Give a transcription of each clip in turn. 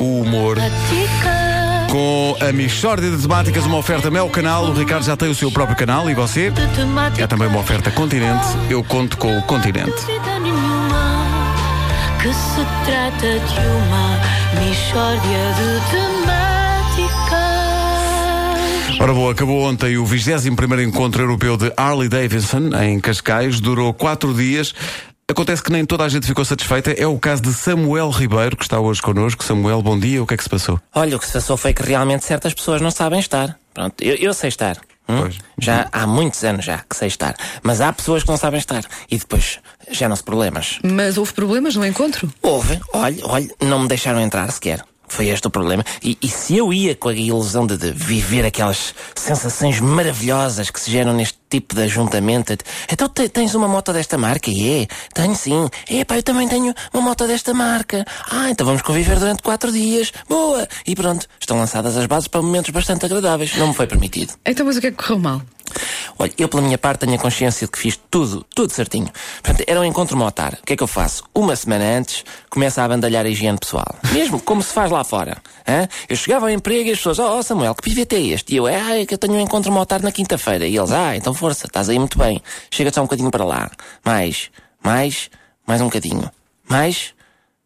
O humor. Com a Michórdia de Temáticas, uma oferta Mel Canal. O Ricardo já tem o seu próprio canal e você? É também uma oferta Continente. Eu conto com o Continente. Que se trata de uma Mishória de temáticas. Ora boa, acabou ontem o 21º Encontro Europeu de Harley Davidson, em Cascais. Durou quatro dias. Acontece que nem toda a gente ficou satisfeita. É o caso de Samuel Ribeiro, que está hoje connosco. Samuel, bom dia. O que é que se passou? Olha, o que se passou foi que realmente certas pessoas não sabem estar. Pronto, eu, eu sei estar. hum? Pois. Já há muitos anos já que sei estar. Mas há pessoas que não sabem estar. E depois geram-se problemas. Mas houve problemas no encontro? Houve, olha, olha, não me deixaram entrar sequer. Foi este o problema. E, e se eu ia com a ilusão de, de viver aquelas sensações maravilhosas que se geram neste tipo de ajuntamento, então te- tens uma moto desta marca? E é, tenho sim. É, pá, eu também tenho uma moto desta marca. Ah, então vamos conviver durante quatro dias. Boa! E pronto, estão lançadas as bases para momentos bastante agradáveis. Não me foi permitido. Então, mas o que é que correu mal? Olha, eu pela minha parte tenho a consciência de que fiz tudo, tudo certinho. Portanto, era um encontro motar. O que é que eu faço? Uma semana antes, começo a abandalhar a higiene pessoal. Mesmo como se faz lá fora. hã? Eu chegava ao emprego e as pessoas, oh, Samuel, que pivete é este? E eu, ah, é que eu tenho um encontro motar na quinta-feira. E eles, ah, então força, estás aí muito bem. Chega só um bocadinho para lá. Mais, mais, mais um bocadinho. Mais,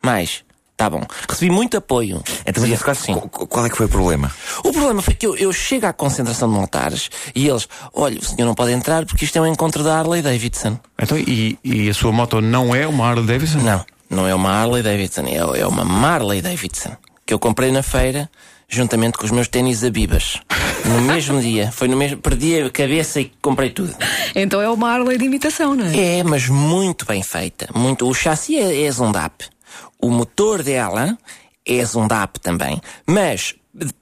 mais. Tá bom. Recebi muito apoio. Então, mas nesse caso, Sim. qu- qual é que foi o problema? O problema foi que eu, eu chego à concentração de montares e eles, olha, o senhor não pode entrar porque isto é um encontro da Harley Davidson. Então, e, e a sua moto não é uma Harley Davidson? Não, não é uma Harley Davidson, é, é uma Marley Davidson que eu comprei na feira juntamente com os meus ténis Abibas. No mesmo dia, foi no mesmo, perdi a cabeça e comprei tudo. Então é uma Harley de imitação, não é? É, mas muito bem feita. Muito. O chassi é, é Zundap. O motor dela é Zundap também. Mas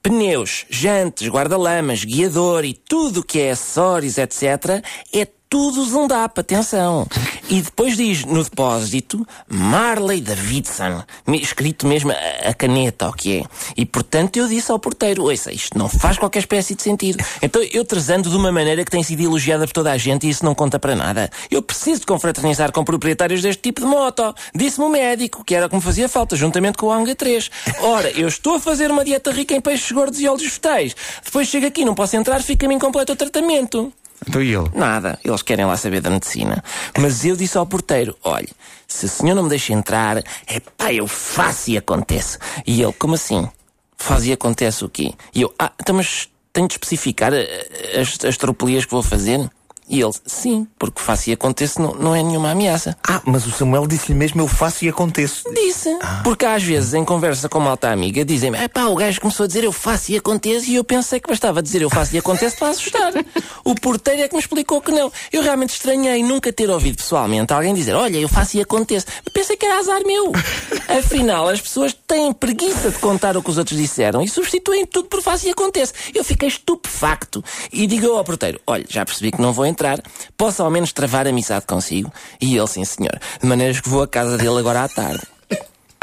pneus, jantes, guarda-lamas, guiador e tudo o que é acessórios, etc., é tudo Zundap, atenção. E depois diz no depósito Marley Davidson, escrito mesmo a, caneta, o que é. E portanto eu disse ao porteiro: Ouça, isto não faz qualquer espécie de sentido. Então eu trazendo de uma maneira que tem sido elogiada por toda a gente e isso não conta para nada. Eu preciso de confraternizar com proprietários deste tipo de moto. Disse-me o médico, que era o que me fazia falta, juntamente com o Anga 3. Ora, eu estou a fazer uma dieta rica em peixes gordos e óleos vegetais. Depois chego aqui, não posso entrar, fica-me incompleto o tratamento. Então, e ele? Nada, eles querem lá saber da medicina. Mas eu disse ao porteiro: olha, se o senhor não me deixa entrar, é pá, eu faço e acontece. E ele, como assim? Faz e acontece o quê? E eu, ah, então mas tenho de especificar eh, as, as tropelias que vou fazer? E ele, sim, porque faço e acontece não, não é nenhuma ameaça. Ah, mas o Samuel disse-lhe mesmo eu faço e aconteço. Disse. Porque às vezes, em conversa com uma alta amiga, dizem-me: é pá, o gajo começou a dizer eu faço e acontece, e eu pensei que bastava dizer eu faço e acontece para assustar. o porteiro é que me explicou que não. Eu realmente estranhei nunca ter ouvido pessoalmente alguém dizer: olha, eu faço e acontece. Pensei que era azar meu. Afinal, as pessoas têm preguiça de contar o que os outros disseram e substituem tudo por faço e acontece. Eu fiquei estupefacto e digo ao porteiro: olha, já percebi que não vou entrar, posso ao menos travar amizade consigo? E ele, sim senhor, de maneiras que vou à casa dele agora à tarde.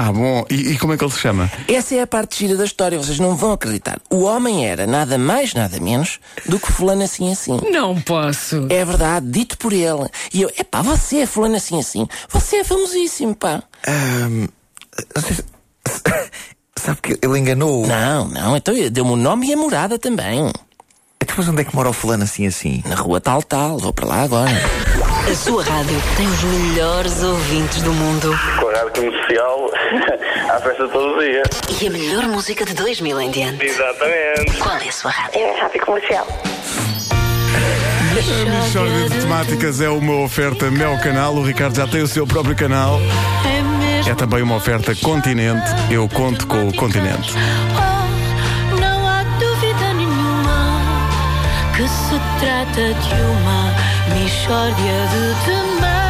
Ah, bom. E, e como é que ele se chama? Essa é a parte gira da história, vocês não vão acreditar. O homem era nada mais, nada menos do que fulano assim assim. Não posso. É verdade, dito por ele. E eu, epá, você é fulano assim assim. Você é famosíssimo, pá. Sabe que ele enganou. Não, não, então deu-me o nome e a morada também. Então, mas onde é que mora o fulano assim assim? Na rua tal tal, vou para lá agora. A sua rádio tem os melhores ouvintes do mundo com a rádio comercial à festa todo o dia. e a melhor música de 2000 em diante. Exatamente. Qual é a sua rádio? É rádio comercial. A Michórdia de Temáticas é uma oferta Mel Canal. O Ricardo já tem o seu próprio canal. É mesmo É também uma oferta Continente. Eu conto com o Continente. Que se trata de uma Mishória de temáticas.